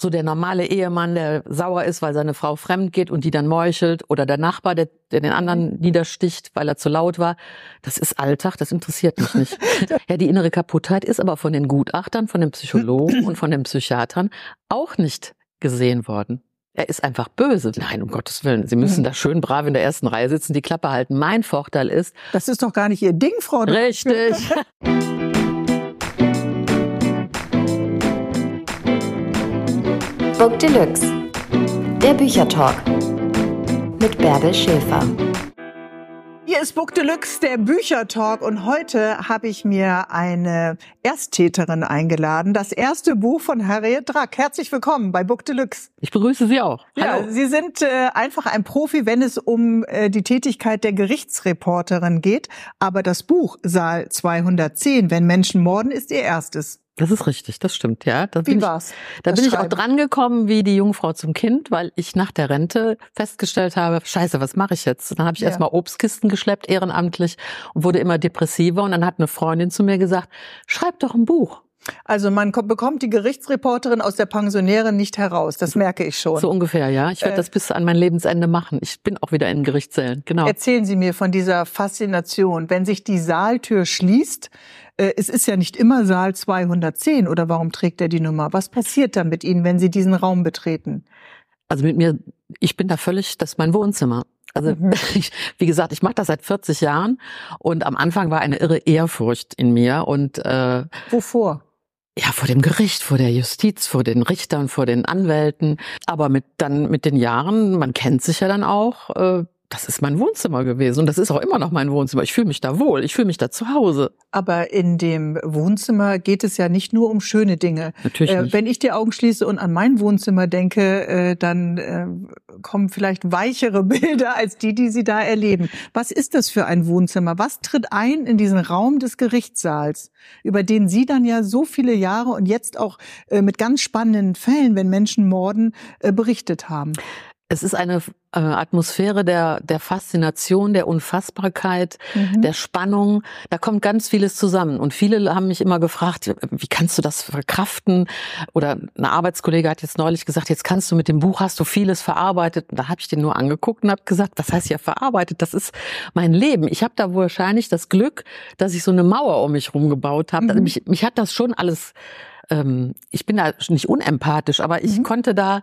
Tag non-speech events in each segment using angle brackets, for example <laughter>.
so der normale Ehemann, der sauer ist, weil seine Frau fremd geht und die dann meuchelt oder der Nachbar, der, der den anderen niedersticht, weil er zu laut war. Das ist Alltag, das interessiert mich nicht. <laughs> ja, die innere Kaputtheit ist aber von den Gutachtern, von den Psychologen und von den Psychiatern auch nicht gesehen worden. Er ist einfach böse. Nein, um Gottes Willen. Sie müssen da schön brav in der ersten Reihe sitzen, die Klappe halten. Mein Vorteil ist. Das ist doch gar nicht Ihr Ding, Frau. Richtig. <laughs> Book Deluxe. Der Büchertalk. Mit Bärbel Schäfer. Hier ist Book Deluxe, der Büchertalk. Und heute habe ich mir eine Ersttäterin eingeladen. Das erste Buch von Harriet Drack. Herzlich willkommen bei Book Deluxe. Ich begrüße Sie auch. Hallo. Ja, Sie sind äh, einfach ein Profi, wenn es um äh, die Tätigkeit der Gerichtsreporterin geht. Aber das Buch Saal 210, wenn Menschen morden, ist Ihr erstes. Das ist richtig, das stimmt, ja. Da wie war's? Ich, da bin ich auch dran gekommen wie die Jungfrau zum Kind, weil ich nach der Rente festgestellt habe, scheiße, was mache ich jetzt? dann habe ich ja. erstmal Obstkisten geschleppt, ehrenamtlich, und wurde immer depressiver. Und dann hat eine Freundin zu mir gesagt, schreib doch ein Buch. Also man bekommt die Gerichtsreporterin aus der Pensionäre nicht heraus, das merke ich schon. So ungefähr, ja. Ich werde äh, das bis an mein Lebensende machen. Ich bin auch wieder in Gerichtszellen, genau. Erzählen Sie mir von dieser Faszination, wenn sich die Saaltür schließt, es ist ja nicht immer Saal 210 oder warum trägt er die Nummer? Was passiert dann mit Ihnen, wenn Sie diesen Raum betreten? Also mit mir, ich bin da völlig, das ist mein Wohnzimmer. Also mhm. <laughs> ich, wie gesagt, ich mache das seit 40 Jahren und am Anfang war eine irre Ehrfurcht in mir und äh, wovor? Ja, vor dem Gericht, vor der Justiz, vor den Richtern, vor den Anwälten. Aber mit dann mit den Jahren, man kennt sich ja dann auch, äh, das ist mein Wohnzimmer gewesen und das ist auch immer noch mein Wohnzimmer. Ich fühle mich da wohl, ich fühle mich da zu Hause. Aber in dem Wohnzimmer geht es ja nicht nur um schöne Dinge. Natürlich äh. Wenn ich die Augen schließe und an mein Wohnzimmer denke, äh, dann äh, kommen vielleicht weichere <laughs> Bilder als die, die Sie da erleben. Was ist das für ein Wohnzimmer? Was tritt ein in diesen Raum des Gerichtssaals, über den Sie dann ja so viele Jahre und jetzt auch äh, mit ganz spannenden Fällen, wenn Menschen morden, äh, berichtet haben? Es ist eine äh, Atmosphäre der, der Faszination, der Unfassbarkeit, mhm. der Spannung. Da kommt ganz vieles zusammen. Und viele haben mich immer gefragt, wie kannst du das verkraften? Oder eine Arbeitskollege hat jetzt neulich gesagt, jetzt kannst du mit dem Buch, hast du vieles verarbeitet. Und da habe ich den nur angeguckt und habe gesagt, was heißt ja verarbeitet? Das ist mein Leben. Ich habe da wahrscheinlich das Glück, dass ich so eine Mauer um mich rumgebaut habe. Mhm. mich, mich hat das schon alles, ähm, ich bin da nicht unempathisch, aber ich mhm. konnte da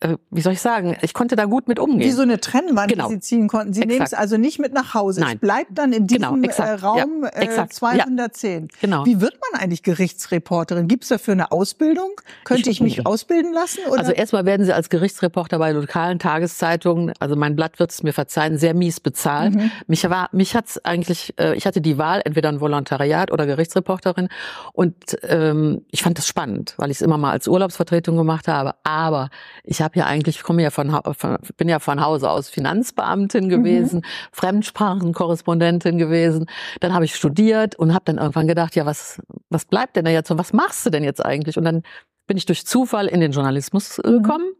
äh, wie soll ich sagen, ich konnte da gut mit umgehen. Wie so eine Trennwand, genau. die Sie ziehen konnten. Sie nehmen es also nicht mit nach Hause. Nein. Es bleibt dann in diesem genau, äh, Raum ja, äh, 210. Ja, genau. Wie wird man eigentlich Gerichtsreporterin? Gibt es dafür eine Ausbildung? Könnte ich, ich mich ausbilden lassen? Oder? Also erstmal werden Sie als Gerichtsreporter bei lokalen Tageszeitungen, also mein Blatt wird es mir verzeihen, sehr mies bezahlt. Mhm. Mich war, mich hat's eigentlich, äh, ich hatte die Wahl, entweder ein Volontariat oder Gerichtsreporterin. Und ähm, ich fand das spannend, weil ich es immer mal als Urlaubsvertretung gemacht habe. Aber ich ich habe ja eigentlich, ich komme ja von, von, bin ja von Hause aus Finanzbeamtin mhm. gewesen, mhm. Fremdsprachenkorrespondentin gewesen. Dann habe ich studiert und habe dann irgendwann gedacht, ja, was, was bleibt denn da jetzt und was machst du denn jetzt eigentlich? Und dann bin ich durch Zufall in den Journalismus äh, mhm. gekommen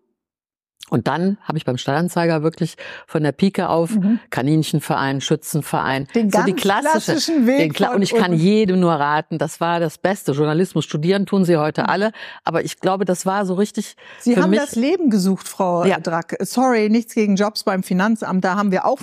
und dann habe ich beim Stadtanzeiger wirklich von der Pike auf mhm. Kaninchenverein, Schützenverein, den so die klassische, klassischen Weg. Den, und ich kann jedem nur raten, das war das Beste. Journalismus studieren tun sie heute mhm. alle, aber ich glaube, das war so richtig. Sie haben mich, das Leben gesucht, Frau ja. Drack. Sorry, nichts gegen Jobs beim Finanzamt, da haben wir auch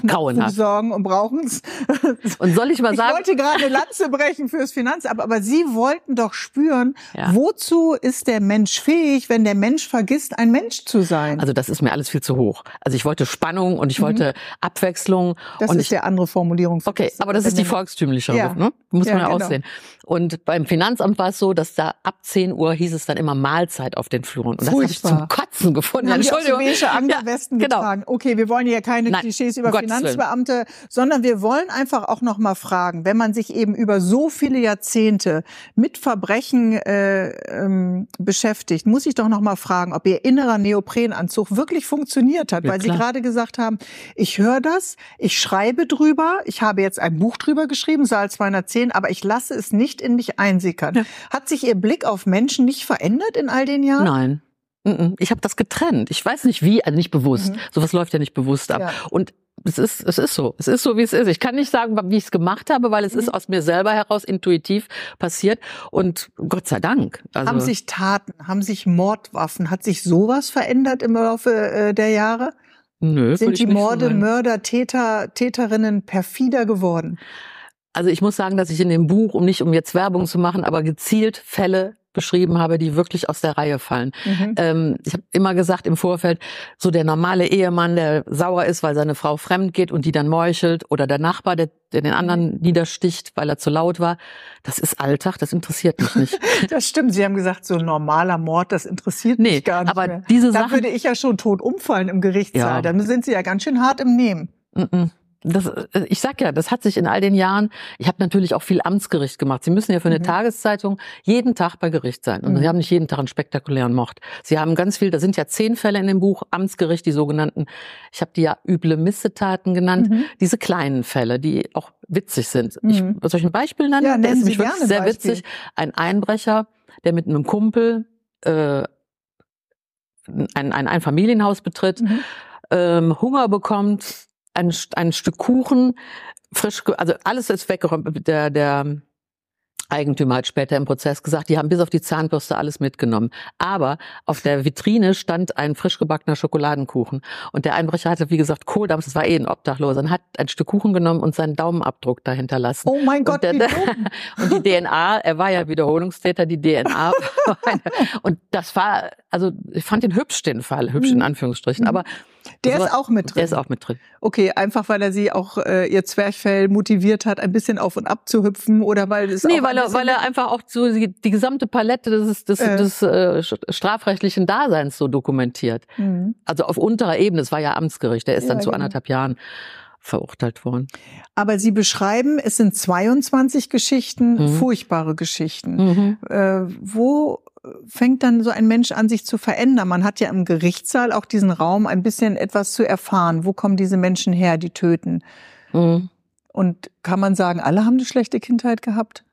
Sorgen und brauchen es. <laughs> Und soll ich mal sagen? Ich wollte gerade Lanze brechen fürs Finanzamt, aber Sie wollten doch spüren, ja. wozu ist der Mensch fähig, wenn der Mensch vergisst, ein Mensch zu sein? Also das ist mir alles viel zu hoch. Also ich wollte Spannung und ich mhm. wollte Abwechslung. Das und ist ich, der andere Formulierung. Okay, aber das ist die volkstümlichere, ja. ne? Muss ja, man ja genau. aussehen. Und beim Finanzamt war es so, dass da ab 10 Uhr hieß es dann immer Mahlzeit auf den Fluren. Und das habe ich zum Kotzen gefunden. Haben Entschuldigung. Die beige Anglerwesten <laughs> ja, genau. getragen. Okay, wir wollen hier keine Nein, Klischees über um Finanzbeamte, Willen. sondern wir wollen einfach auch noch mal fragen, wenn man sich eben über so viele Jahrzehnte mit Verbrechen äh, ähm, beschäftigt, muss ich doch noch mal fragen, ob Ihr innerer Neoprenanzug wirklich funktioniert hat, ja, weil klar. Sie gerade gesagt haben, ich höre das, ich schreibe drüber, ich habe jetzt ein Buch drüber geschrieben, Saal 210, aber ich lasse es nicht in mich einsickern. Ja. Hat sich Ihr Blick auf Menschen nicht verändert in all den Jahren? Nein. Ich habe das getrennt. Ich weiß nicht wie, also nicht bewusst. Mhm. Sowas läuft ja nicht bewusst ab. Ja. Und es ist, es ist so. Es ist so, wie es ist. Ich kann nicht sagen, wie ich es gemacht habe, weil es mhm. ist aus mir selber heraus intuitiv passiert. Und Gott sei Dank. Also haben sich Taten, haben sich Mordwaffen, hat sich sowas verändert im Laufe äh, der Jahre? Nö, Sind die Morde, so Mörder, Täter, Täterinnen perfider geworden? Also ich muss sagen, dass ich in dem Buch, um nicht um jetzt Werbung zu machen, aber gezielt Fälle beschrieben habe, die wirklich aus der Reihe fallen. Mhm. Ähm, ich habe immer gesagt im Vorfeld, so der normale Ehemann, der sauer ist, weil seine Frau fremd geht und die dann meuchelt, oder der Nachbar, der, der den anderen mhm. niedersticht, weil er zu laut war, das ist Alltag, das interessiert mich nicht. <laughs> das stimmt. Sie haben gesagt, so ein normaler Mord, das interessiert nee, mich gar nicht aber mehr. Diese da würde ich ja schon tot umfallen im Gerichtssaal. Ja. Dann sind Sie ja ganz schön hart im Nehmen. Mm -mm das, äh, ich sag ja, das hat sich in all den Jahren, ich habe natürlich auch viel Amtsgericht gemacht. Sie müssen ja für eine mhm. Tageszeitung jeden Tag bei Gericht sein. Und mhm. Sie haben nicht jeden Tag einen spektakulären Mord. Sie haben ganz viel, da sind ja zehn Fälle in dem Buch, Amtsgericht, die sogenannten, ich habe die ja üble Missetaten genannt, mhm. diese kleinen Fälle, die auch witzig sind. Ich, mhm. soll ich ein Beispiel nennen? Ja, nennen Sie gerne sehr Beispiel. witzig. Ein Einbrecher, der mit einem Kumpel äh, ein, ein Einfamilienhaus betritt, mhm. ähm, Hunger bekommt, ein, ein Stück Kuchen, frisch, also alles ist weggeräumt. Der, der Eigentümer hat später im Prozess gesagt, die haben bis auf die Zahnbürste alles mitgenommen. Aber auf der Vitrine stand ein frisch gebackener Schokoladenkuchen. Und der Einbrecher hatte, wie gesagt, Kohldampf, das war eh ein Obdachloser, und hat ein Stück Kuchen genommen und seinen Daumenabdruck dahinter lassen. Oh mein Gott, und, der, <laughs> und die DNA, er war ja Wiederholungstäter, die DNA. <laughs> und das war, also ich fand den hübsch, den Fall, hübsch in mhm. Anführungsstrichen. Mhm. Aber der ist auch mit drin. Der ist auch mit drin. Okay, einfach weil er sie auch äh, ihr Zwerchfell motiviert hat, ein bisschen auf und ab zu hüpfen oder weil es Nee, weil er weil er einfach auch so die, die gesamte Palette des des, äh. des äh, strafrechtlichen Daseins so dokumentiert. Mhm. Also auf unterer Ebene, es war ja Amtsgericht, der ist ja, dann zu genau. anderthalb Jahren verurteilt worden. Aber Sie beschreiben, es sind 22 Geschichten, mhm. furchtbare Geschichten. Mhm. Äh, wo fängt dann so ein Mensch an, sich zu verändern? Man hat ja im Gerichtssaal auch diesen Raum, ein bisschen etwas zu erfahren. Wo kommen diese Menschen her, die töten? Mhm. Und kann man sagen, alle haben eine schlechte Kindheit gehabt?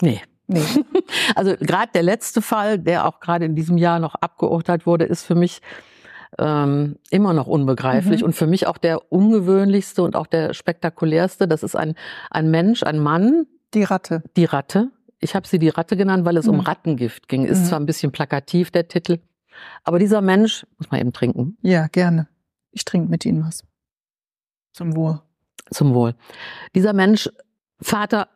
Nee. Nee. <laughs> Also gerade der letzte Fall, der auch gerade in diesem Jahr noch abgeurteilt wurde, ist für mich ähm, immer noch unbegreiflich mhm. und für mich auch der ungewöhnlichste und auch der spektakulärste. Das ist ein, ein Mensch, ein Mann. Die Ratte. Die Ratte, ich habe sie die Ratte genannt, weil es mhm. um Rattengift ging. Ist mhm. zwar ein bisschen plakativ der Titel, aber dieser Mensch muss man eben trinken. Ja, gerne. Ich trinke mit Ihnen was. Zum Wohl. Zum Wohl. Dieser Mensch, Vater,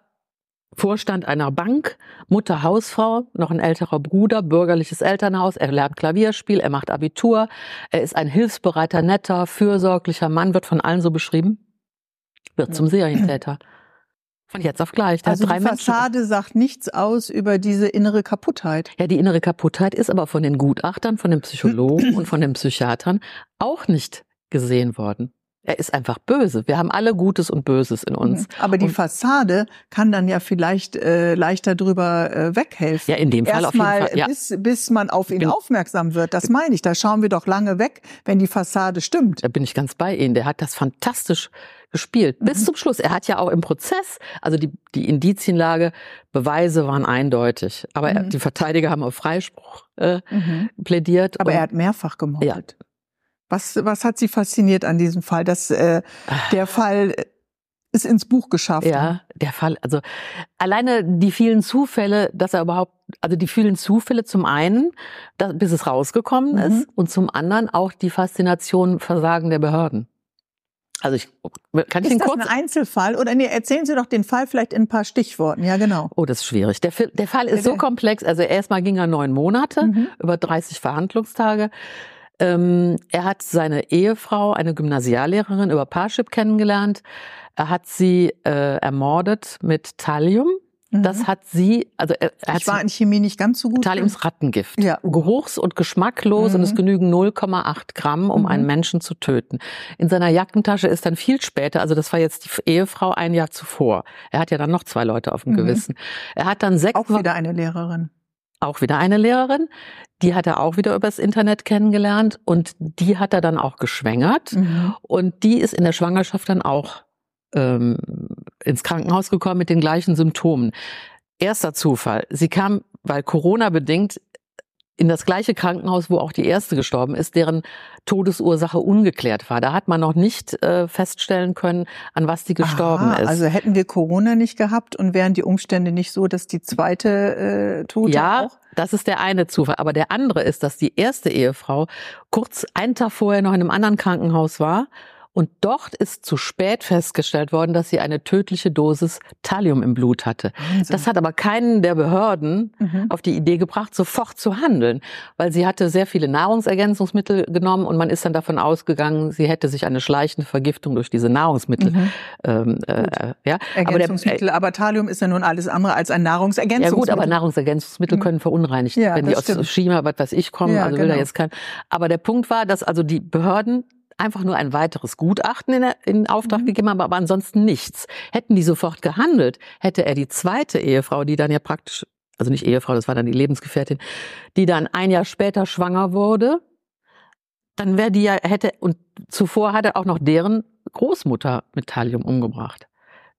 Vorstand einer Bank, Mutter Hausfrau, noch ein älterer Bruder, bürgerliches Elternhaus, er lernt Klavierspiel, er macht Abitur, er ist ein hilfsbereiter, netter, fürsorglicher Mann, wird von allen so beschrieben, wird zum Serientäter. Von jetzt auf gleich. Der also die Fassade Menschen. sagt nichts aus über diese innere Kaputtheit. Ja, die innere Kaputtheit ist aber von den Gutachtern, von den Psychologen <clears throat> und von den Psychiatern auch nicht gesehen worden. Er ist einfach böse. Wir haben alle Gutes und Böses in uns. Mhm. Aber die und Fassade kann dann ja vielleicht äh, leichter drüber äh, weghelfen. Ja, in dem Fall Erst auf jeden Fall. Ja. Bis, bis man auf ihn bin, aufmerksam wird. Das meine ich. Da schauen wir doch lange weg, wenn die Fassade stimmt. Da bin ich ganz bei Ihnen. Der hat das fantastisch gespielt. Mhm. Bis zum Schluss. Er hat ja auch im Prozess, also die, die Indizienlage, Beweise waren eindeutig. Aber mhm. er, die Verteidiger haben auf Freispruch äh, mhm. plädiert. Aber er hat mehrfach gemordet. Ja. Was, was hat Sie fasziniert an diesem Fall, dass äh, der Fall es ins Buch geschafft Ja, der Fall, also alleine die vielen Zufälle, dass er überhaupt, also die vielen Zufälle zum einen, dass, bis es rausgekommen mhm. ist und zum anderen auch die Faszination Versagen der Behörden. Also ich kann ich ist den das kurz ein Einzelfall oder nee, erzählen Sie doch den Fall vielleicht in ein paar Stichworten. Ja, genau. Oh, das ist schwierig. Der, der Fall ist so komplex. Also erstmal ging er neun Monate, mhm. über 30 Verhandlungstage. Ähm, er hat seine Ehefrau, eine Gymnasiallehrerin, über Parship kennengelernt. Er hat sie äh, ermordet mit Thallium. Das mhm. hat sie, also er, er ich war in Chemie nicht ganz so gut. Thalliums Rattengift. Ja. Geruchs- und geschmacklos mhm. und es mhm. genügen 0,8 Gramm, um mhm. einen Menschen zu töten. In seiner Jackentasche ist dann viel später, also das war jetzt die Ehefrau ein Jahr zuvor. Er hat ja dann noch zwei Leute auf dem mhm. Gewissen. Er hat dann sechs. Auch wieder eine Lehrerin auch wieder eine Lehrerin. Die hat er auch wieder übers Internet kennengelernt und die hat er dann auch geschwängert. Mhm. Und die ist in der Schwangerschaft dann auch ähm, ins Krankenhaus gekommen mit den gleichen Symptomen. Erster Zufall. Sie kam, weil Corona bedingt, in das gleiche Krankenhaus, wo auch die erste gestorben ist, deren Todesursache ungeklärt war. Da hat man noch nicht äh, feststellen können, an was die gestorben Aha, ist. Also hätten wir Corona nicht gehabt und wären die Umstände nicht so, dass die zweite äh, Tote ja, auch? Das ist der eine Zufall. Aber der andere ist, dass die erste Ehefrau kurz einen Tag vorher noch in einem anderen Krankenhaus war und dort ist zu spät festgestellt worden, dass sie eine tödliche Dosis Thallium im Blut hatte. Wahnsinn. Das hat aber keinen der Behörden mhm. auf die Idee gebracht, sofort zu handeln, weil sie hatte sehr viele Nahrungsergänzungsmittel genommen und man ist dann davon ausgegangen, sie hätte sich eine schleichende Vergiftung durch diese Nahrungsmittel. Mhm. Ähm, äh, ja. Ergänzungsmittel, aber, der, aber, Thallium ist ja nun alles andere als ein Nahrungsergänzungsmittel. Ja gut, aber Nahrungsergänzungsmittel mhm. können verunreinigt, ja, wenn die stimmt. aus China, was weiß ich, kommen. Ja, also will genau. da jetzt kein. Aber der Punkt war, dass also die Behörden einfach nur ein weiteres Gutachten in, in Auftrag mhm. gegeben haben, aber ansonsten nichts. Hätten die sofort gehandelt, hätte er die zweite Ehefrau, die dann ja praktisch, also nicht Ehefrau, das war dann die Lebensgefährtin, die dann ein Jahr später schwanger wurde, dann wäre die ja, hätte, und zuvor hat er auch noch deren Großmutter mit Thallium umgebracht.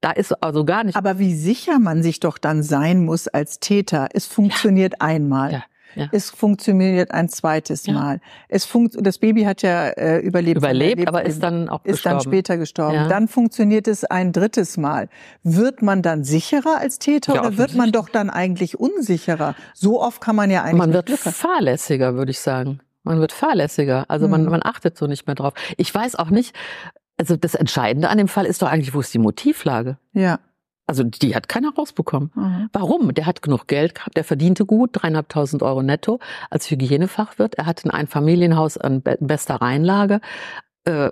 Da ist also gar nicht. Aber wie sicher man sich doch dann sein muss als Täter. Es funktioniert ja. einmal. Ja. Ja. Es funktioniert ein zweites ja. Mal. Es funkt, das Baby hat ja äh, überlebt. Überlebt, aber ist dann auch ist gestorben. Ist dann später gestorben. Ja. Dann funktioniert es ein drittes Mal. Wird man dann sicherer als Täter oder wird man doch dann eigentlich unsicherer? So oft kann man ja eigentlich. Man wird fahrlässiger, würde ich sagen. Man wird fahrlässiger. Also man, hm. man achtet so nicht mehr drauf. Ich weiß auch nicht, also das Entscheidende an dem Fall ist doch eigentlich, wo ist die Motivlage? Ja. Also die hat keiner rausbekommen. Mhm. Warum? Der hat genug Geld gehabt, der verdiente gut, dreieinhalbtausend Euro netto als Hygienefachwirt. Er hatte ein Einfamilienhaus an bester Rheinlage. Äh,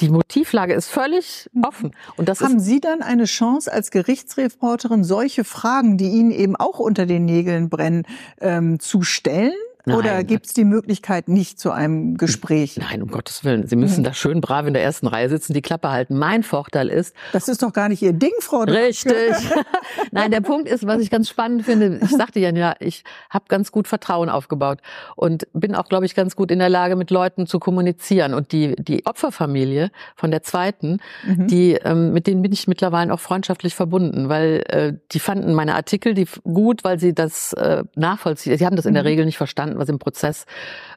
die Motivlage ist völlig mhm. offen. Und das Haben Sie dann eine Chance als Gerichtsreporterin, solche Fragen, die Ihnen eben auch unter den Nägeln brennen, ähm, zu stellen? Nein. Oder gibt es die Möglichkeit nicht zu einem Gespräch? Nein, um Gottes Willen. Sie müssen mhm. da schön brav in der ersten Reihe sitzen, die Klappe halten. Mein Vorteil ist. Das ist doch gar nicht Ihr Ding, Frau Richtig. <laughs> Nein, der Punkt ist, was ich ganz spannend finde, ich sagte ja, ja, ich habe ganz gut Vertrauen aufgebaut und bin auch, glaube ich, ganz gut in der Lage, mit Leuten zu kommunizieren. Und die, die Opferfamilie von der zweiten, mhm. die, ähm, mit denen bin ich mittlerweile auch freundschaftlich verbunden, weil äh, die fanden meine Artikel die gut, weil sie das äh, nachvollziehen. Sie haben das in der mhm. Regel nicht verstanden was im Prozess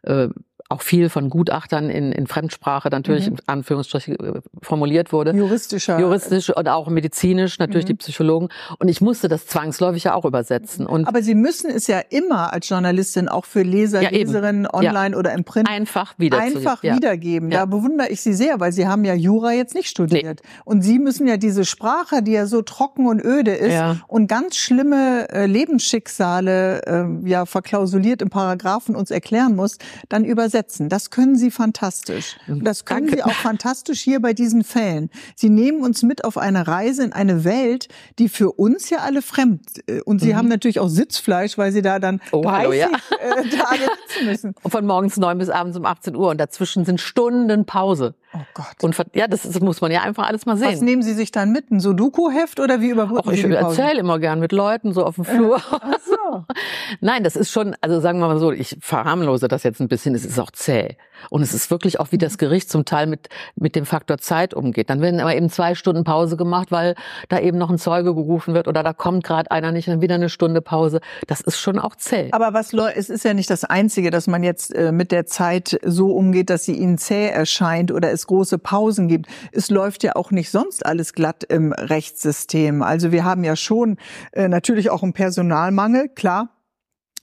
äh, auch viel von Gutachtern in, in Fremdsprache natürlich mhm. in Anführungsstrichen äh, formuliert wurde. Juristischer. Juristisch und auch medizinisch, natürlich mhm. die Psychologen. Und ich musste das zwangsläufig ja auch übersetzen. Und Aber Sie müssen es ja immer als Journalistin auch für Leser, ja, Leserinnen online ja. oder im Print einfach, wieder einfach ja. wiedergeben. Da bewundere ich Sie sehr, weil Sie haben ja Jura jetzt nicht studiert. Nee. Und Sie müssen ja diese Sprache, die ja so trocken und öde ist und ganz schlimme äh, Lebensschicksale äh, ja verklausuliert im Paragraphen uns erklären muss, dann übersetzen übersetzen. Das können Sie fantastisch. Und das können Danke. Sie auch fantastisch hier bei diesen Fällen. Sie nehmen uns mit auf eine Reise in eine Welt, die für uns ja alle fremd. Äh, und Sie mhm. haben natürlich auch Sitzfleisch, weil Sie da dann oh, 30 hallo, ja. Äh, Tage sitzen müssen. <laughs> Von morgens neun bis abends um 18 Uhr. Und dazwischen sind Stunden Pause. Oh Gott. Und ja, das, das, muss man ja einfach alles mal sehen. Was nehmen Sie sich dann mit? Ein Sudoku-Heft oder wie überbrücken Sie Ich erzähle immer gern mit Leuten so auf dem Flur. Ach so. <laughs> Nein, das ist schon, also sagen wir mal so, ich verharmlose das jetzt ein bisschen, es ist auch zäh. Und es ist wirklich auch, wie das Gericht zum Teil mit, mit dem Faktor Zeit umgeht. Dann werden aber eben zwei Stunden Pause gemacht, weil da eben noch ein Zeuge gerufen wird oder da kommt gerade einer nicht, dann wieder eine Stunde Pause. Das ist schon auch zäh. Aber was, es ist ja nicht das Einzige, dass man jetzt äh, mit der Zeit so umgeht, dass sie ihnen zäh erscheint oder es große Pausen gibt. Es läuft ja auch nicht sonst alles glatt im Rechtssystem. Also wir haben ja schon äh, natürlich auch einen Personalmangel, klar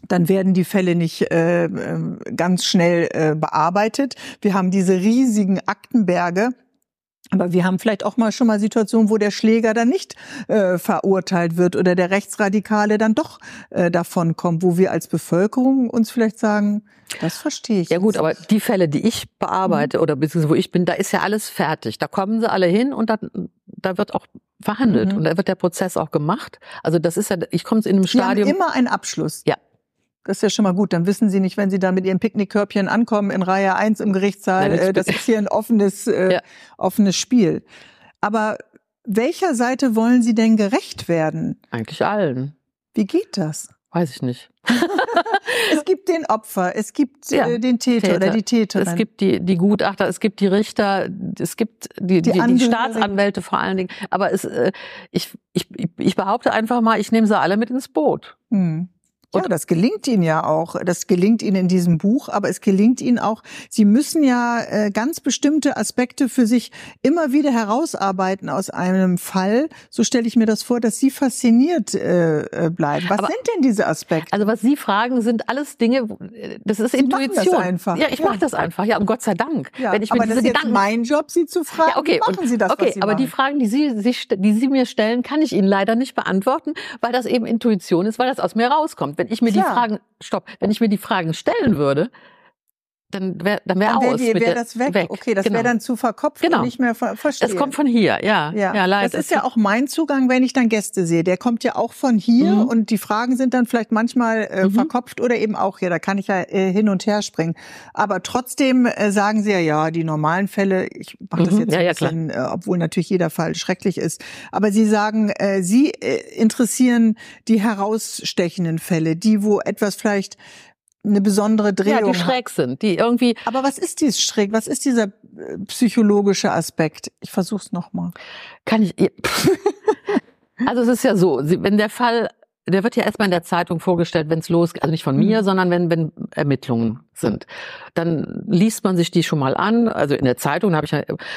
dann werden die Fälle nicht äh, äh ganz schnell äh, bearbeitet. Wir haben diese riesigen Aktenberge, aber wir haben vielleicht auch mal schon mal Situationen, wo der Schläger dann nicht äh, verurteilt wird oder der Rechtsradikale dann doch äh, davon kommt, wo wir als Bevölkerung uns vielleicht sagen, das verstehe ich. Ja gut, aber die Fälle, die ich bearbeite mhm. oder beziehungsweise wo ich bin, da ist ja alles fertig. Da kommen sie alle hin und da, da wird auch verhandelt mhm. und da wird der Prozess auch gemacht. Also das ist ja, ich komme in einem Stadium. Sie haben immer einen Abschluss. Ja, das ist ja schon mal gut. Dann wissen Sie nicht, wenn Sie da mit Ihrem Picknickkörbchen ankommen in Reihe 1 im Gerichtssaal, ja, das, äh, ist hier ein offenes, äh, ja. offenes Spiel. Aber welcher Seite wollen Sie denn gerecht werden? Eigentlich allen. Wie geht das? Weiß ich nicht. <laughs> es gibt den Opfer, es gibt ja, äh, den Täter, Täter, oder die Täterin. Es gibt die, die Gutachter, es gibt die Richter, es gibt die, die, die, die Staatsanwälte vor allen Dingen. Aber es, äh, ich, ich, ich behaupte einfach mal, ich nehme sie alle mit ins Boot. Hm. Und ja, das gelingt Ihnen ja auch. Das gelingt Ihnen in diesem Buch, aber es gelingt Ihnen auch. Sie müssen ja äh, ganz bestimmte Aspekte für sich immer wieder herausarbeiten aus einem Fall. So stelle ich mir das vor, dass Sie fasziniert äh, äh bleiben. Was aber, sind denn diese Aspekte? Also was Sie fragen, sind alles Dinge. Das ist Sie Intuition. Das einfach. Ja, ich ja. mache das einfach. Ja, um Gott sei Dank. Ja, Wenn ich aber das ist Gedanken, mein Job, Sie zu fragen. Ja, okay. machen und, Sie das? Okay, aber machen? die Fragen, die Sie, sich, die Sie mir stellen, kann ich Ihnen leider nicht beantworten, weil das eben Intuition ist, weil das aus mir rauskommt wenn ich mir Klar. die Fragen, stopp, wenn ich mir die Fragen stellen würde, dann wäre dann wär dann wär aus. Dann wäre das weg. weg. Okay, das genau. wäre dann zu verkopft genau. und nicht mehr ver verstehen. Es kommt von hier, ja. Ja, ja leider. Das ist ja auch mein Zugang, wenn ich dann Gäste sehe. Der kommt ja auch von hier mhm. und die Fragen sind dann vielleicht manchmal äh, mhm. verkopft oder eben auch hier. Da kann ich ja äh, hin und her springen. Aber trotzdem äh, sagen sie ja, ja, die normalen Fälle, ich mache das mhm. jetzt ja, ein bisschen, äh, obwohl natürlich jeder Fall schrecklich ist. Aber sie sagen, äh, sie äh, interessieren die herausstechenden Fälle, die, wo etwas vielleicht eine besondere Drehung. Ja, die schräg sind, die irgendwie. Aber was ist dieses schräg? Was ist dieser äh, psychologische Aspekt? Ich versuch's nochmal. Kann ich. <laughs> also es ist ja so, wenn der Fall, der wird ja erstmal in der Zeitung vorgestellt, wenn es losgeht, also nicht von mir, mhm. sondern wenn, wenn Ermittlungen sind. Dann liest man sich die schon mal an, also in der Zeitung habe ich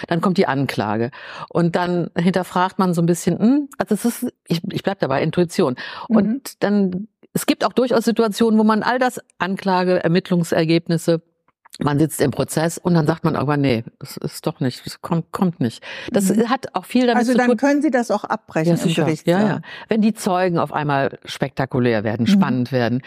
dann kommt die Anklage. Und dann hinterfragt man so ein bisschen, hm, also es ist, ich, ich bleib dabei, Intuition. Und mhm. dann es gibt auch durchaus Situationen, wo man all das Anklage, Ermittlungsergebnisse man sitzt im Prozess und dann sagt man aber nee, das ist doch nicht, das kommt, kommt nicht. Das mhm. hat auch viel damit also zu tun. Also dann können Sie das auch abbrechen ja, im Gerichtssaal. Ja, ja. Wenn die Zeugen auf einmal spektakulär werden, mhm. spannend werden.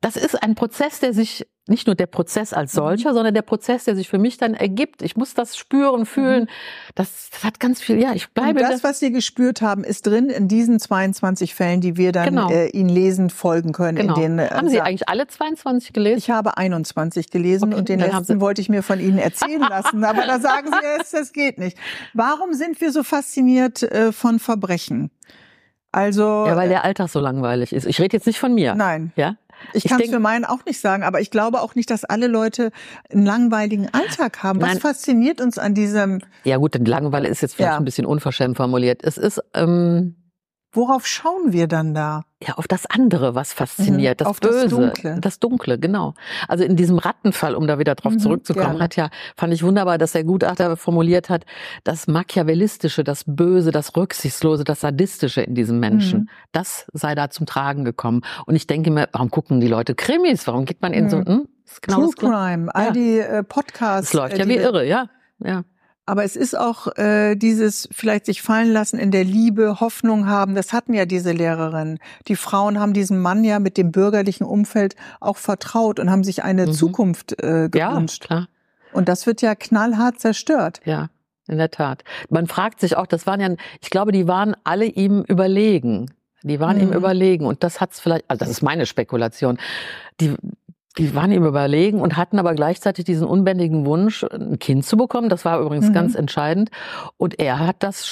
Das ist ein Prozess, der sich nicht nur der Prozess als mhm. solcher, mhm. sondern der Prozess, der sich für mich dann ergibt. Ich muss das spüren, fühlen. Mhm. Das, das hat ganz viel, ja, ich bleibe. Und das, was Sie gespürt haben, ist drin in diesen 22 Fällen, die wir dann genau. äh, Ihnen lesen folgen können. Genau. In den, äh, haben Sie eigentlich alle 22 gelesen? Ich habe 21 gelesen okay, und den letzten wollte ich mir von Ihnen erzählen <laughs> lassen. aber da sagen Sie, es, das geht nicht. Warum sind wir so fasziniert äh, von Verbrechen? Also ja, weil der Alltag so langweilig ist. Ich rede jetzt nicht von mir. Nein. Ja, ich, ich kann es für meinen auch nicht sagen, aber ich glaube auch nicht, dass alle Leute einen langweiligen Alltag haben. Was Nein. fasziniert uns an diesem? Ja gut, Langeweile ist jetzt vielleicht ja. ein bisschen unverschämt formuliert. Es ist ähm, Worauf schauen wir dann da? Ja, auf das andere, was fasziniert, mhm, das Böse, das Dunkle. das Dunkle, genau. Also in diesem Rattenfall, um da wieder drauf mhm, zurückzukommen, gerne. hat ja, fand ich wunderbar, dass der Gutachter formuliert hat, das Machiavellistische, das Böse, das Rücksichtslose, das Sadistische in diesem Menschen, mhm. das sei da zum Tragen gekommen. Und ich denke mir, warum gucken die Leute Krimis? Warum geht man in so, mhm. hm? Genau True Crime, all ja. die äh, Podcasts. Es läuft äh, ja wie irre, ja, ja. Aber es ist auch äh, dieses vielleicht sich fallen lassen in der Liebe, Hoffnung haben. Das hatten ja diese Lehrerinnen. Die Frauen haben diesem Mann ja mit dem bürgerlichen Umfeld auch vertraut und haben sich eine mhm. Zukunft äh, gewünscht. Ja, klar. Und das wird ja knallhart zerstört. Ja, in der Tat. Man fragt sich auch, das waren ja, ich glaube, die waren alle ihm überlegen. Die waren mhm. ihm überlegen und das hat's vielleicht, also das ist meine Spekulation. Die, die waren ihm überlegen und hatten aber gleichzeitig diesen unbändigen Wunsch, ein Kind zu bekommen. Das war übrigens mhm. ganz entscheidend. Und er hat das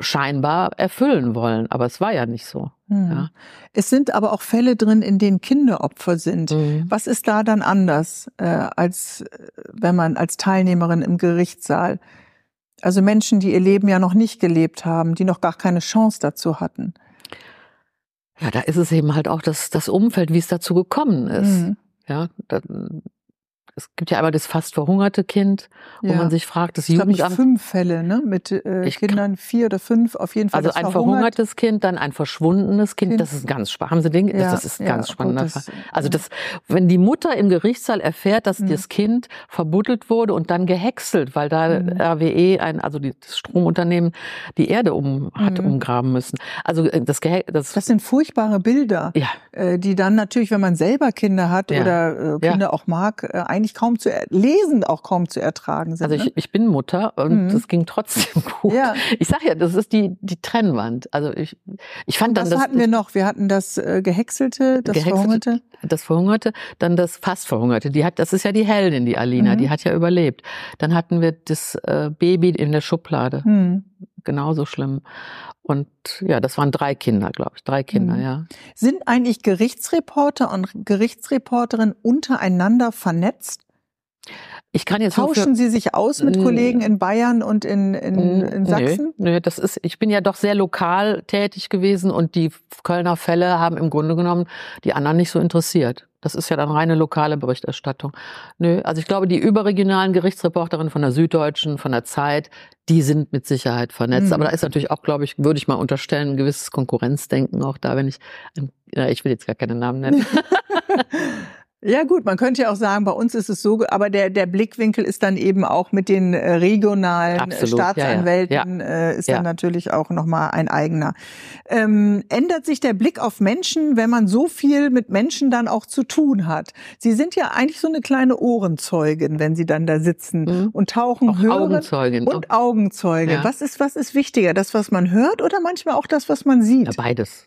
scheinbar erfüllen wollen, aber es war ja nicht so. Mhm. Ja. Es sind aber auch Fälle drin, in denen Kinderopfer sind. Mhm. Was ist da dann anders, äh, als äh, wenn man als Teilnehmerin im Gerichtssaal, also Menschen, die ihr Leben ja noch nicht gelebt haben, die noch gar keine Chance dazu hatten? Ja, da ist es eben halt auch das, das Umfeld, wie es dazu gekommen ist. Mhm. Ja, es gibt ja einmal das fast verhungerte Kind, wo ja. man sich fragt, das Jugendamt. Ich fünf Fälle, ne? Mit äh, Kindern, vier oder fünf, auf jeden Fall. Also ein verhungertes Kind, dann ein verschwundenes Kind, kind. das ist ganz spannend. Haben Sie den? Ja, das ist ein ganz ja, spannender Fall. Also das, wenn die Mutter im Gerichtssaal erfährt, dass mhm. das Kind verbuddelt wurde und dann gehäckselt, weil da mhm. RWE, ein, also das Stromunternehmen, die Erde um, hat mhm. umgraben müssen. Also äh, das, das, das sind furchtbare Bilder, ja. äh, die dann natürlich, wenn man selber Kinder hat oder äh, Kinder auch mag, äh, eigentlich kaum zu lesen, auch kaum zu ertragen sind. Also ich, ne? ich bin Mutter und mhm. ging trotzdem <laughs> gut. Ja. Ich sage ja, das ist die die Trennwand. Also ich ich fand dann Was hatten wir noch? Wir hatten das äh, gehäckselte, das gehäckselte, verhungerte, das verhungerte, dann das fast verhungerte. Die hat, das ist ja die Heldin, die Alina, mhm. die hat ja überlebt. Dann hatten wir das äh, Baby in der Schublade. Mhm. Genauso schlimm. Und ja, das waren drei Kinder, glaube ich, drei Kinder, mhm. ja. Sind eigentlich Gerichtsreporter und Gerichtsreporterinnen untereinander vernetzt? Ich kann jetzt Tauschen Sie sich aus mit Kollegen in Bayern und in, in, in Sachsen? Nö, nö, das ist, ich bin ja doch sehr lokal tätig gewesen und die Kölner Fälle haben im Grunde genommen die anderen nicht so interessiert. Das ist ja dann reine lokale Berichterstattung. Nö, also ich glaube, die überregionalen Gerichtsreporterinnen von der Süddeutschen, von der Zeit, die sind mit Sicherheit vernetzt. Mhm. Aber da ist natürlich auch, glaube ich, würde ich mal unterstellen, ein gewisses Konkurrenzdenken auch da, wenn ich, ja, ich will jetzt gar keine Namen nennen. <laughs> <laughs> Ja gut, man könnte ja auch sagen, bei uns ist es so, aber der, der Blickwinkel ist dann eben auch mit den äh, regionalen äh, Absolut, Staatsanwälten, ja, ja. Äh, ist ja. dann natürlich auch nochmal ein eigener. Ähm, ändert sich der Blick auf Menschen, wenn man so viel mit Menschen dann auch zu tun hat? Sie sind ja eigentlich so eine kleine Ohrenzeugin, wenn Sie dann da sitzen mhm. und tauchen, auch hören Augenzeugin. und Augenzeuge. Was ist, was ist wichtiger? Das, was man hört oder manchmal auch das, was man sieht? Ja, beides.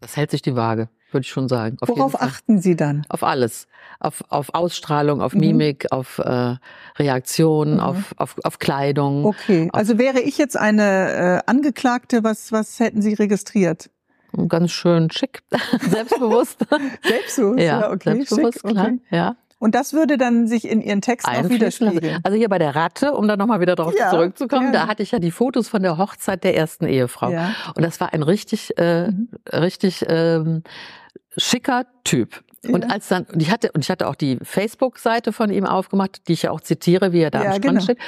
Das hält sich die Waage würde ich schon sagen. Auf Worauf achten Sie dann? Auf alles. Auf, auf Ausstrahlung, auf mhm. Mimik, auf äh, Reaktion, mhm. auf, auf, auf Kleidung. Okay, also wäre ich jetzt eine äh, Angeklagte, was, was hätten Sie registriert? Ganz schön schick, <laughs> selbstbewusst. selbstbewusst, ja, ja okay, selbstbewusst, schick, klar, okay. ja. Und das würde dann sich in Ihren Texten auch widerspiegeln. Also hier bei der Ratte, um da nochmal wieder drauf ja, zurückzukommen, gerne. da hatte ich ja die Fotos von der Hochzeit der ersten Ehefrau. Ja. Und das war ein richtig, äh, mhm. richtig ähm, schicker Typ. Ja. Und als dann, und ich hatte, und ich hatte auch die Facebook-Seite von ihm aufgemacht, die ich ja auch zitiere, wie er da ja, am Strand genau. steht.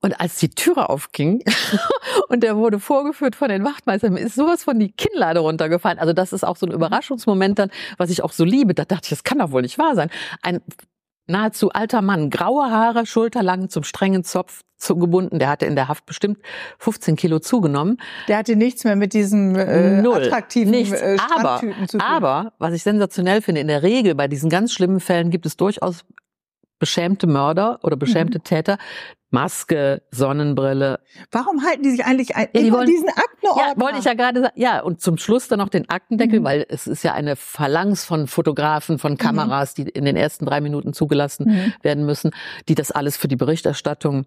Und als die Türe aufging <laughs> und der wurde vorgeführt von den Wachtmeistern, ist sowas von die Kinnlade runtergefallen. Also das ist auch so ein Überraschungsmoment dann, was ich auch so liebe. Da dachte ich, das kann doch wohl nicht wahr sein. Ein nahezu alter Mann, graue Haare, schulterlang zum strengen Zopf zugebunden. Der hatte in der Haft bestimmt 15 Kilo zugenommen. Der hatte nichts mehr mit diesem äh, Null, attraktiven nichts. Äh, aber, zu tun. Aber, was ich sensationell finde, in der Regel bei diesen ganz schlimmen Fällen gibt es durchaus beschämte Mörder oder beschämte mhm. Täter, Maske, Sonnenbrille. Warum halten die sich eigentlich ein, ja, die wollen, diesen Aktenordner? Ja, wollte ich ja gerade sagen. Ja, und zum Schluss dann noch den Aktendeckel, mhm. weil es ist ja eine Phalanx von Fotografen, von mhm. Kameras, die in den ersten drei Minuten zugelassen mhm. werden müssen, die das alles für die Berichterstattung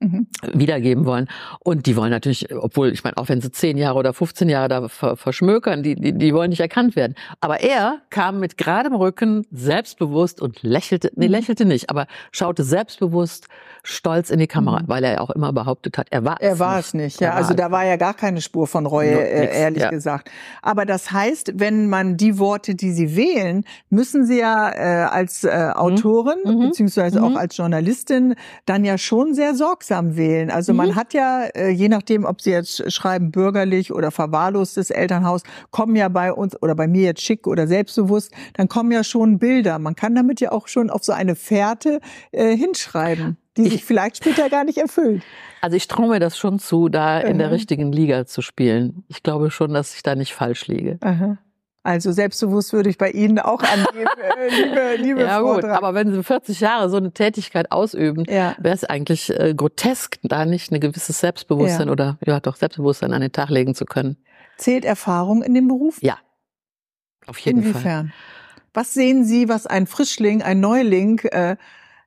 mhm. wiedergeben wollen. Und die wollen natürlich, obwohl, ich meine, auch wenn sie zehn Jahre oder 15 Jahre da verschmökern, die, die, die wollen nicht erkannt werden. Aber er kam mit geradem Rücken, selbstbewusst und lächelte, nee, mhm. lächelte nicht, aber schaute selbstbewusst, stolz in die Kamera, mhm. weil er ja auch immer behauptet hat, er war er es war nicht. es nicht. Ja, also da war ja gar keine Spur von Reue, no, äh, ehrlich ja. gesagt. Aber das heißt, wenn man die Worte, die sie wählen, müssen sie ja äh, als äh, mhm. Autorin mhm. beziehungsweise auch mhm. als Journalistin dann ja schon sehr sorgsam sorgsam wählen. Also mhm. man hat ja, äh, je nachdem, ob Sie jetzt schreiben bürgerlich oder verwahrlostes Elternhaus, kommen ja bei uns oder bei mir jetzt schick oder selbstbewusst, dann kommen ja schon Bilder. Man kann damit ja auch schon auf so eine Fährte äh, hinschreiben, die sich vielleicht später gar nicht erfüllt. Also ich traue mir das schon zu, da in der richtigen Liga zu spielen. Ich glaube schon, dass ich da nicht falsch liege. Aha. Also selbstbewusst würde ich bei Ihnen auch angeben, <laughs> äh, liebe, liebe Ja Frau gut, aber wenn Sie 40 Jahre so eine Tätigkeit ausüben, ja. wäre es eigentlich äh, grotesk, da nicht ein gewisses Selbstbewusstsein ja. oder ja doch Selbstbewusstsein an den Tag legen zu können. Zählt Erfahrung in dem Beruf? Ja, auf jeden Inwiefern? Fall. Inwiefern? Was sehen Sie, was ein Frischling, ein Neuling äh,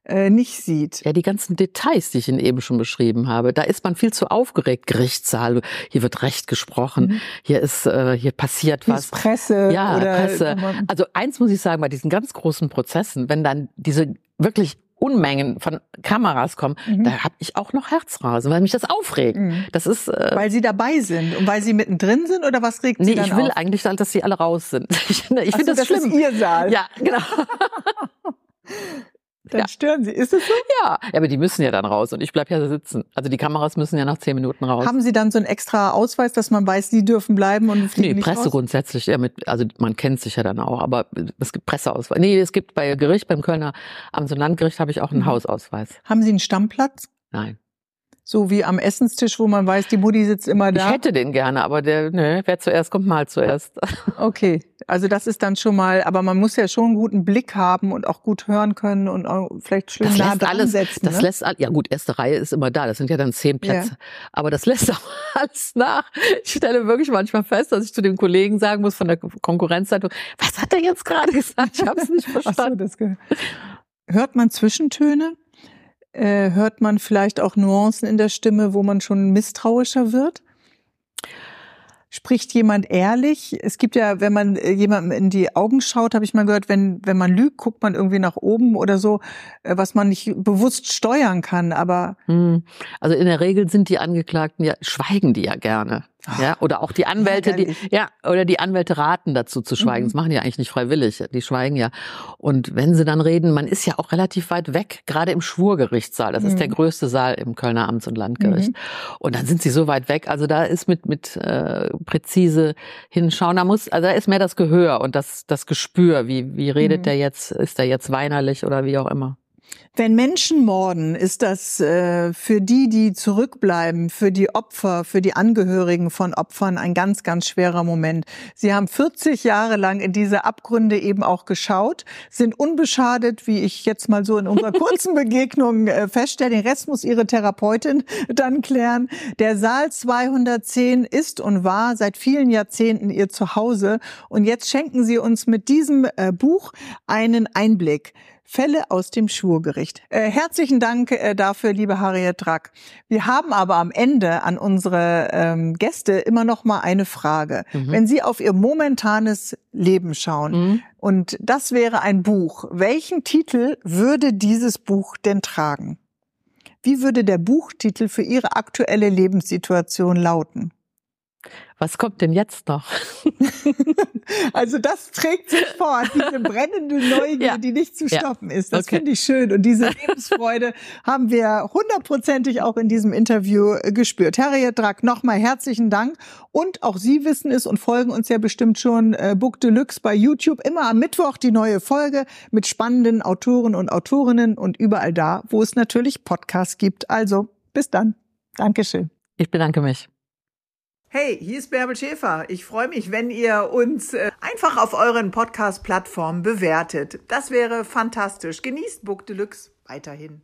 äh, nicht sieht. Ja, die ganzen Details, die ich Ihnen eben schon beschrieben habe, da ist man viel zu aufgeregt. Gerichtssaal, hier wird Recht gesprochen, mhm. hier ist, äh, hier passiert hier was. Ist Presse. Ja, Presse. Also eins muss ich sagen, bei diesen ganz großen Prozessen, wenn dann diese wirklich Unmengen von Kameras kommen, mhm. da habe ich auch noch Herzrasen, weil mich das aufregt. Mhm. Das ist äh, weil sie dabei sind und weil sie mittendrin sind oder was regt sie nee, dann ich will auf? eigentlich, dass sie alle raus sind. <laughs> Ich, ich finde das, das schlimm. Ist ihr Saal. Ja, genau. <laughs> Dann ja. stören sie. Ist es so? Ja. ja, aber die müssen ja dann raus und ich bleib ja sitzen. Also die Kameras müssen ja nach zehn Minuten raus. Haben Sie dann so einen extra Ausweis, dass man weiß, die dürfen bleiben und fliegen Nee, nicht Presse raus? grundsätzlich. Ja, mit, also man kennt sich ja dann auch, aber es gibt Presseausweis. Nee, es gibt bei Gericht, beim Kölner Amts- und Landgericht habe ich auch einen mhm. Hausausweis. Haben Sie einen Stammplatz? Nein. So wie am Essenstisch, wo man weiß, die Mutti sitzt immer da. Ich hätte den gerne, aber der, ne, wer zuerst kommt, mal zuerst. <laughs> Okay, also das ist dann schon mal, aber man muss ja schon einen guten Blick haben und auch gut hören können und auch vielleicht schön das nah lässt alles, setzen. Das ne? lässt, ja gut, erste Reihe ist immer da, das sind ja dann zehn Plätze. Ja. Aber das <laughs> lässt auch alles nach. Ich stelle wirklich manchmal fest, dass ich zu den Kollegen sagen muss von der Konkurrenzzeitung, was hat er jetzt gerade gesagt? Ich habe es nicht verstanden. <laughs> Ach so, das Hört man Zwischentöne? Äh, hört man vielleicht auch Nuancen in der Stimme, wo man schon misstrauischer wird? Spricht jemand ehrlich? Es gibt ja, wenn man äh, jemandem in die Augen schaut, habe ich mal gehört, wenn, wenn man lügt, guckt man irgendwie nach oben oder so, äh, was man nicht bewusst steuern kann. Aber hm. also in der Regel sind die Angeklagten ja, schweigen die ja gerne. Ja, oder auch die Anwälte, die, ja, oder die Anwälte raten dazu zu schweigen. Mhm. Das machen die eigentlich nicht freiwillig. Die schweigen ja. Und wenn sie dann reden, man ist ja auch relativ weit weg, gerade im Schwurgerichtssaal. Das mhm. ist der mhm. größte Saal im Kölner Amts- und Landgericht. Mhm. Und dann sind sie so weit weg. Also da ist mit, mit äh, präzise hinschauen, da muss, also da ist mehr das Gehör und das, das Gespür. Wie, wie redet mhm. der jetzt? Ist der jetzt weinerlich oder wie auch immer? Wenn Menschen morden, ist das äh, für die, die zurückbleiben, für die Opfer, für die Angehörigen von Opfern ein ganz, ganz schwerer Moment. Sie haben 40 Jahre lang in diese Abgründe eben auch geschaut, sind unbeschadet, wie ich jetzt mal so in unserer <laughs> kurzen Begegnung äh, feststelle. Den Rest muss Ihre Therapeutin <laughs> dann klären. Der Saal 210 ist und war seit vielen Jahrzehnten Ihr Zuhause. Und jetzt schenken Sie uns mit diesem äh, Buch einen Einblick. Fälle aus dem Schwurgericht. Äh, herzlichen Dank äh, dafür, liebe Harriet Drack. Wir haben aber am Ende an unsere ähm, Gäste immer noch mal eine Frage. Mhm. Wenn Sie auf Ihr momentanes Leben schauen mhm. und das wäre ein Buch, welchen Titel würde dieses Buch denn tragen? Wie würde der Buchtitel für Ihre aktuelle Lebenssituation lauten? Was kommt denn jetzt noch? <laughs> also das trägt sich fort, diese brennende Neugier, ja. die nicht zu stoppen ja. ist. Das okay. finde ich schön. Und diese Lebensfreude <laughs> haben wir hundertprozentig auch in diesem Interview äh, gespürt. Harriet Drack, nochmal herzlichen Dank. Und auch Sie wissen es und folgen uns ja bestimmt schon äh, Book Deluxe bei YouTube. Immer am Mittwoch die neue Folge mit spannenden Autoren und Autorinnen und überall da, wo es natürlich Podcasts gibt. Also bis dann. Dankeschön. Ich bedanke mich. Hey, hier ist Bärbel Schäfer. Ich freue mich, wenn ihr uns äh, einfach auf euren Podcast-Plattformen bewertet. Das wäre fantastisch. Genießt Book Deluxe weiterhin.